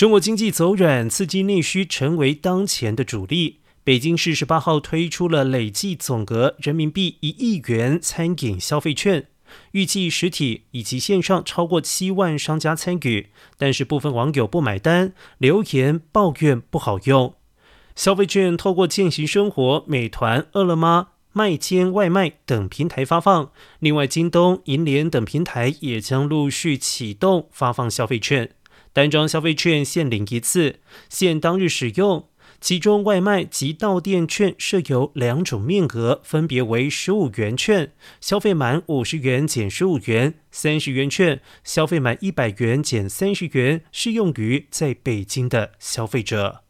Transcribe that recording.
中国经济走软，刺激内需成为当前的主力。北京市十八号推出了累计总额人民币一亿元餐饮消费券，预计实体以及线上超过七万商家参与，但是部分网友不买单，留言抱怨不好用。消费券透过践行生活、美团、饿了么、麦煎外卖等平台发放，另外京东、银联等平台也将陆续启动发放消费券。单张消费券限领一次，限当日使用。其中外卖及到店券设有两种面额，分别为十五元券，消费满五十元减十五元；三十元券，消费满一百元减三十元，适用于在北京的消费者。